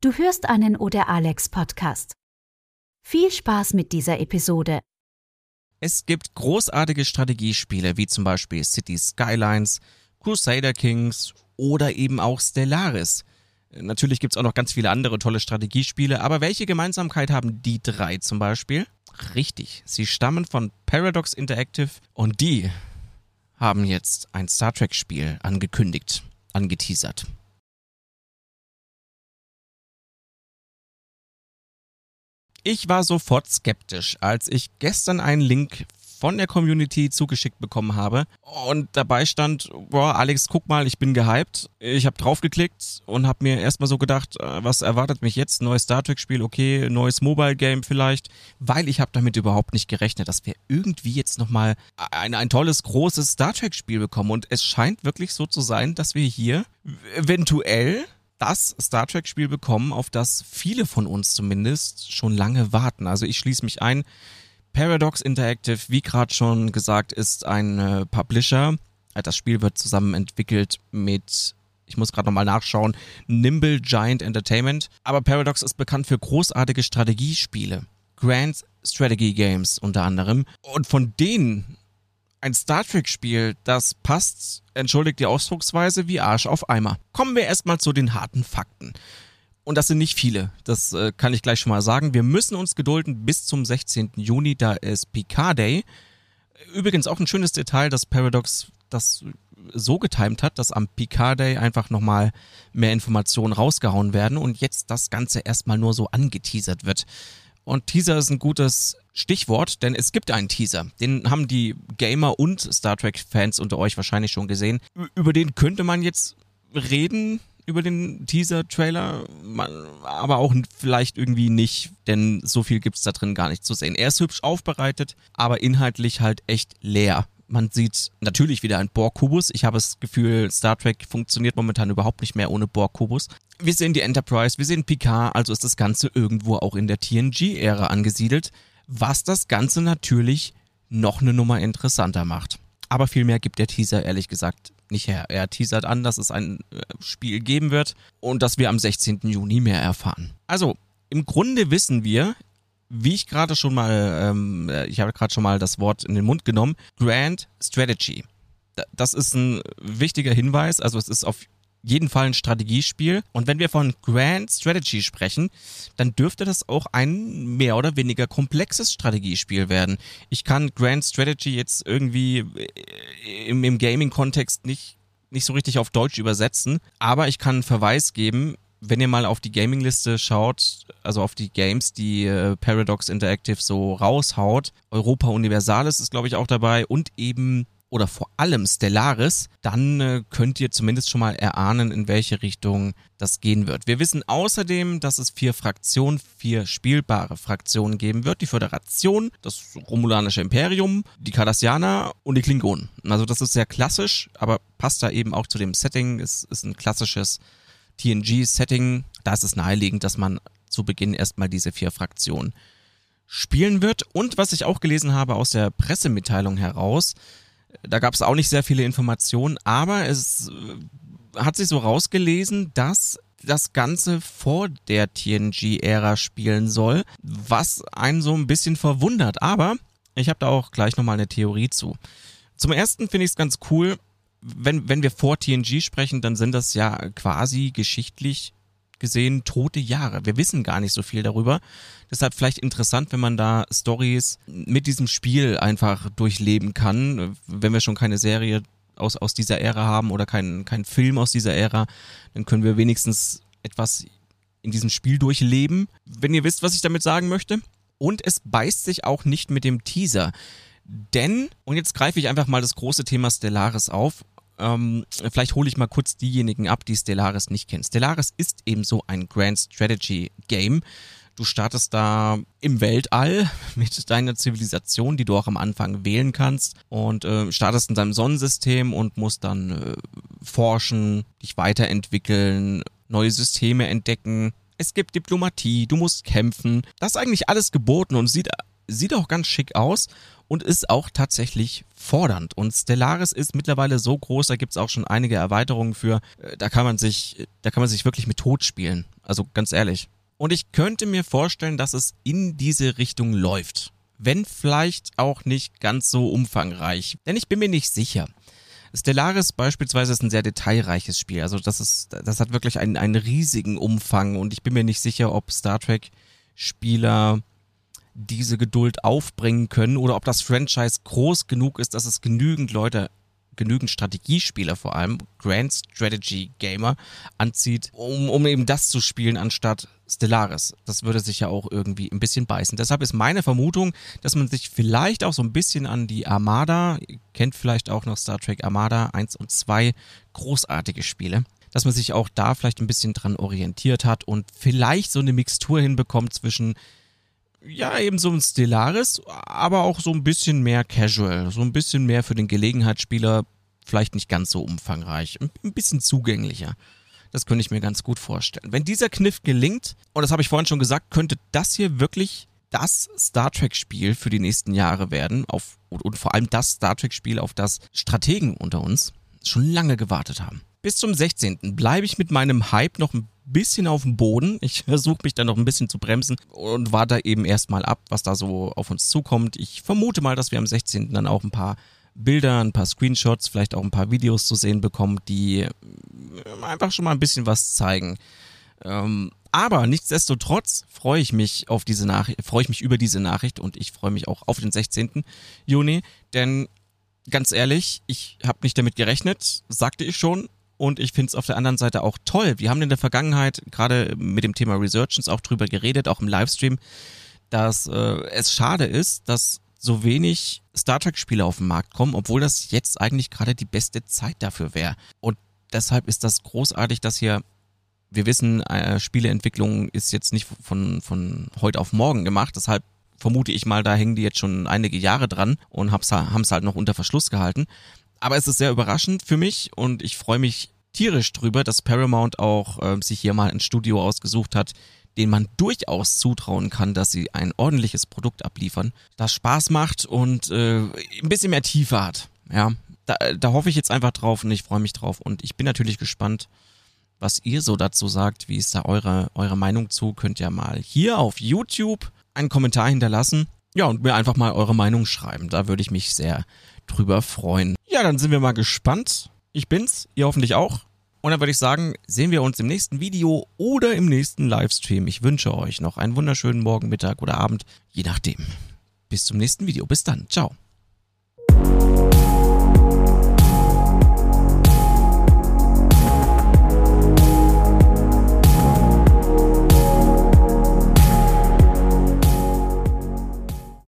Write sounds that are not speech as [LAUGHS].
Du hörst einen Oder Alex Podcast. Viel Spaß mit dieser Episode. Es gibt großartige Strategiespiele wie zum Beispiel City Skylines, Crusader Kings oder eben auch Stellaris. Natürlich gibt's auch noch ganz viele andere tolle Strategiespiele, aber welche Gemeinsamkeit haben die drei zum Beispiel? Richtig, sie stammen von Paradox Interactive und die haben jetzt ein Star Trek-Spiel angekündigt, angeteasert. Ich war sofort skeptisch, als ich gestern einen Link von der Community zugeschickt bekommen habe und dabei stand, boah, Alex, guck mal, ich bin gehypt. Ich habe draufgeklickt und habe mir erstmal so gedacht, äh, was erwartet mich jetzt? Neues Star Trek Spiel, okay, neues Mobile Game vielleicht, weil ich habe damit überhaupt nicht gerechnet, dass wir irgendwie jetzt nochmal ein, ein tolles, großes Star Trek Spiel bekommen und es scheint wirklich so zu sein, dass wir hier eventuell das Star Trek-Spiel bekommen, auf das viele von uns zumindest schon lange warten. Also ich schließe mich ein. Paradox Interactive, wie gerade schon gesagt, ist ein äh, Publisher. Äh, das Spiel wird zusammen entwickelt mit, ich muss gerade nochmal nachschauen, Nimble Giant Entertainment. Aber Paradox ist bekannt für großartige Strategiespiele. Grand Strategy Games unter anderem. Und von denen ein Star Trek-Spiel, das passt, entschuldigt die Ausdrucksweise, wie Arsch auf Eimer. Kommen wir erstmal zu den harten Fakten. Und das sind nicht viele, das äh, kann ich gleich schon mal sagen. Wir müssen uns gedulden bis zum 16. Juni, da ist Picard Day. Übrigens auch ein schönes Detail, dass Paradox das so getimt hat, dass am Picard Day einfach nochmal mehr Informationen rausgehauen werden und jetzt das Ganze erstmal nur so angeteasert wird. Und Teaser ist ein gutes Stichwort, denn es gibt einen Teaser. Den haben die Gamer und Star Trek-Fans unter euch wahrscheinlich schon gesehen. Über den könnte man jetzt reden, über den Teaser-Trailer, aber auch vielleicht irgendwie nicht, denn so viel gibt's da drin gar nicht zu sehen. Er ist hübsch aufbereitet, aber inhaltlich halt echt leer. Man sieht natürlich wieder einen Borg-Kubus. Ich habe das Gefühl, Star Trek funktioniert momentan überhaupt nicht mehr ohne Borg-Kubus. Wir sehen die Enterprise, wir sehen Picard, also ist das Ganze irgendwo auch in der TNG-Ära angesiedelt, was das Ganze natürlich noch eine Nummer interessanter macht. Aber viel mehr gibt der Teaser ehrlich gesagt nicht her. Er teasert an, dass es ein äh, Spiel geben wird und dass wir am 16. Juni mehr erfahren. Also, im Grunde wissen wir, wie ich gerade schon mal, ähm, äh, ich habe gerade schon mal das Wort in den Mund genommen, Grand Strategy. Das ist ein wichtiger Hinweis. Also es ist auf jeden Fall ein Strategiespiel. Und wenn wir von Grand Strategy sprechen, dann dürfte das auch ein mehr oder weniger komplexes Strategiespiel werden. Ich kann Grand Strategy jetzt irgendwie äh, im, im Gaming-Kontext nicht, nicht so richtig auf Deutsch übersetzen, aber ich kann einen Verweis geben, wenn ihr mal auf die Gaming-Liste schaut, also auf die Games, die äh, Paradox Interactive so raushaut, Europa Universalis ist, glaube ich, auch dabei und eben oder vor allem Stellaris, dann äh, könnt ihr zumindest schon mal erahnen, in welche Richtung das gehen wird. Wir wissen außerdem, dass es vier Fraktionen, vier spielbare Fraktionen geben wird. Die Föderation, das Romulanische Imperium, die Cardassianer und die Klingonen. Also das ist sehr klassisch, aber passt da eben auch zu dem Setting. Es ist ein klassisches TNG-Setting, da ist es naheliegend, dass man zu Beginn erstmal diese vier Fraktionen spielen wird. Und was ich auch gelesen habe aus der Pressemitteilung heraus, da gab es auch nicht sehr viele Informationen, aber es äh, hat sich so rausgelesen, dass das Ganze vor der TNG-Ära spielen soll, was einen so ein bisschen verwundert. Aber ich habe da auch gleich nochmal eine Theorie zu. Zum ersten finde ich es ganz cool, wenn, wenn wir vor TNG sprechen, dann sind das ja quasi geschichtlich gesehen tote Jahre. Wir wissen gar nicht so viel darüber. Deshalb vielleicht interessant, wenn man da Stories mit diesem Spiel einfach durchleben kann, wenn wir schon keine Serie aus, aus dieser Ära haben oder keinen kein Film aus dieser Ära, dann können wir wenigstens etwas in diesem Spiel durchleben, wenn ihr wisst, was ich damit sagen möchte. Und es beißt sich auch nicht mit dem Teaser. Denn, und jetzt greife ich einfach mal das große Thema Stellaris auf, ähm, vielleicht hole ich mal kurz diejenigen ab, die Stellaris nicht kennen. Stellaris ist eben so ein Grand Strategy Game. Du startest da im Weltall [LAUGHS] mit deiner Zivilisation, die du auch am Anfang wählen kannst und äh, startest in deinem Sonnensystem und musst dann äh, forschen, dich weiterentwickeln, neue Systeme entdecken. Es gibt Diplomatie, du musst kämpfen. Das ist eigentlich alles geboten und sieht sieht auch ganz schick aus und ist auch tatsächlich fordernd. Und Stellaris ist mittlerweile so groß, da gibt's auch schon einige Erweiterungen für. Äh, da kann man sich, da kann man sich wirklich mit Tod spielen. Also ganz ehrlich. Und ich könnte mir vorstellen, dass es in diese Richtung läuft. Wenn vielleicht auch nicht ganz so umfangreich. Denn ich bin mir nicht sicher. Stellaris beispielsweise ist ein sehr detailreiches Spiel. Also das ist, das hat wirklich einen, einen riesigen Umfang und ich bin mir nicht sicher, ob Star Trek Spieler diese Geduld aufbringen können oder ob das Franchise groß genug ist, dass es genügend Leute, genügend Strategiespieler vor allem, Grand Strategy Gamer anzieht, um, um eben das zu spielen anstatt Stellaris. Das würde sich ja auch irgendwie ein bisschen beißen. Deshalb ist meine Vermutung, dass man sich vielleicht auch so ein bisschen an die Armada, ihr kennt vielleicht auch noch Star Trek Armada 1 und 2, großartige Spiele, dass man sich auch da vielleicht ein bisschen dran orientiert hat und vielleicht so eine Mixtur hinbekommt zwischen ja, eben so ein Stellaris, aber auch so ein bisschen mehr casual, so ein bisschen mehr für den Gelegenheitsspieler, vielleicht nicht ganz so umfangreich, ein bisschen zugänglicher. Das könnte ich mir ganz gut vorstellen. Wenn dieser Kniff gelingt, und das habe ich vorhin schon gesagt, könnte das hier wirklich das Star Trek-Spiel für die nächsten Jahre werden, auf, und vor allem das Star Trek-Spiel, auf das Strategen unter uns schon lange gewartet haben. Bis zum 16. bleibe ich mit meinem Hype noch ein bisschen auf dem Boden. Ich [LAUGHS] versuche mich da noch ein bisschen zu bremsen und warte eben erstmal ab, was da so auf uns zukommt. Ich vermute mal, dass wir am 16. dann auch ein paar Bilder, ein paar Screenshots, vielleicht auch ein paar Videos zu sehen bekommen, die äh, einfach schon mal ein bisschen was zeigen. Ähm, aber nichtsdestotrotz freue ich mich auf diese Nachricht, freue ich mich über diese Nachricht und ich freue mich auch auf den 16. Juni, denn ganz ehrlich, ich habe nicht damit gerechnet, sagte ich schon, und ich finde es auf der anderen Seite auch toll. Wir haben in der Vergangenheit gerade mit dem Thema Resurgence auch drüber geredet, auch im Livestream, dass äh, es schade ist, dass so wenig Star Trek-Spiele auf den Markt kommen, obwohl das jetzt eigentlich gerade die beste Zeit dafür wäre. Und deshalb ist das großartig, dass hier, wir wissen, äh, Spieleentwicklung ist jetzt nicht von, von heute auf morgen gemacht, deshalb vermute ich mal, da hängen die jetzt schon einige Jahre dran und haben es halt noch unter Verschluss gehalten. Aber es ist sehr überraschend für mich und ich freue mich tierisch drüber, dass Paramount auch äh, sich hier mal ein Studio ausgesucht hat, den man durchaus zutrauen kann, dass sie ein ordentliches Produkt abliefern, das Spaß macht und äh, ein bisschen mehr Tiefe hat. Ja, da, da hoffe ich jetzt einfach drauf und ich freue mich drauf und ich bin natürlich gespannt, was ihr so dazu sagt. Wie ist da eure, eure Meinung zu? Könnt ihr mal hier auf YouTube einen Kommentar hinterlassen. Ja, und mir einfach mal eure Meinung schreiben. Da würde ich mich sehr drüber freuen. Ja, dann sind wir mal gespannt. Ich bin's, ihr hoffentlich auch. Und dann würde ich sagen, sehen wir uns im nächsten Video oder im nächsten Livestream. Ich wünsche euch noch einen wunderschönen Morgen, Mittag oder Abend, je nachdem. Bis zum nächsten Video. Bis dann. Ciao.